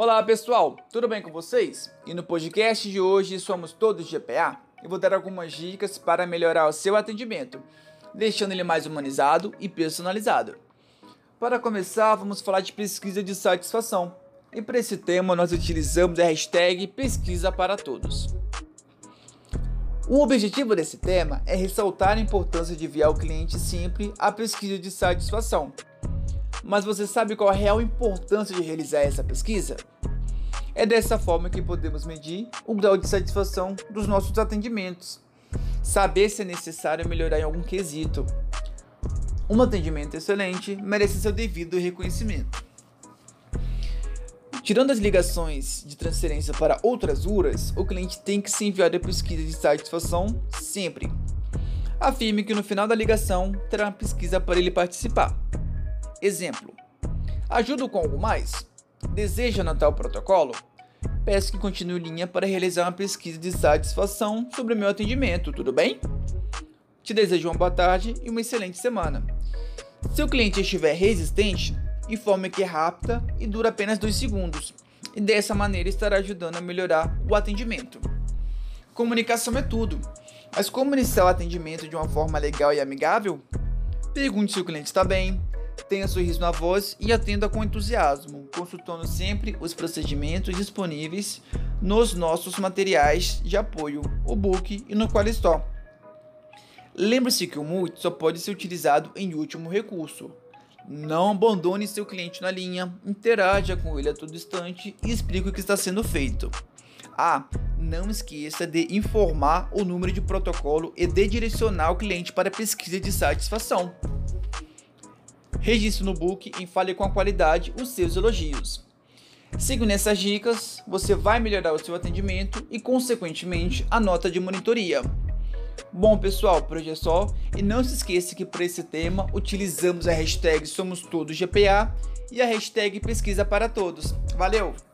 Olá pessoal, tudo bem com vocês? E no podcast de hoje somos todos GPA e vou dar algumas dicas para melhorar o seu atendimento, deixando ele mais humanizado e personalizado. Para começar, vamos falar de pesquisa de satisfação. E para esse tema nós utilizamos a hashtag pesquisa para todos. O objetivo desse tema é ressaltar a importância de enviar o cliente sempre à pesquisa de satisfação. Mas você sabe qual a real importância de realizar essa pesquisa? É dessa forma que podemos medir o grau de satisfação dos nossos atendimentos, saber se é necessário melhorar em algum quesito. Um atendimento excelente merece seu devido reconhecimento. Tirando as ligações de transferência para outras URAs, o cliente tem que se enviar a pesquisa de satisfação sempre. Afirme que no final da ligação terá uma pesquisa para ele participar. Exemplo: Ajudo com algo mais? Deseja anotar o protocolo? Peço que continue linha para realizar uma pesquisa de satisfação sobre meu atendimento, tudo bem? Te desejo uma boa tarde e uma excelente semana. Se o cliente estiver resistente, informe que é rápida e dura apenas 2 segundos, e dessa maneira estará ajudando a melhorar o atendimento. Comunicação é tudo, mas como iniciar o atendimento de uma forma legal e amigável? Pergunte se o cliente está bem, tenha sorriso na voz e atenda com entusiasmo, consultando sempre os procedimentos disponíveis nos nossos materiais de apoio, o book e no Qualistore. Lembre-se que o multi só pode ser utilizado em último recurso, não abandone seu cliente na linha, interaja com ele a todo instante e explique o que está sendo feito. Ah, não esqueça de informar o número de protocolo e de direcionar o cliente para pesquisa de satisfação. Registre no book e fale com a qualidade os seus elogios. Seguindo essas dicas, você vai melhorar o seu atendimento e, consequentemente, a nota de monitoria. Bom, pessoal, por hoje é só. E não se esqueça que para esse tema utilizamos a hashtag Somos Todos GPA e a hashtag Pesquisa para Todos. Valeu!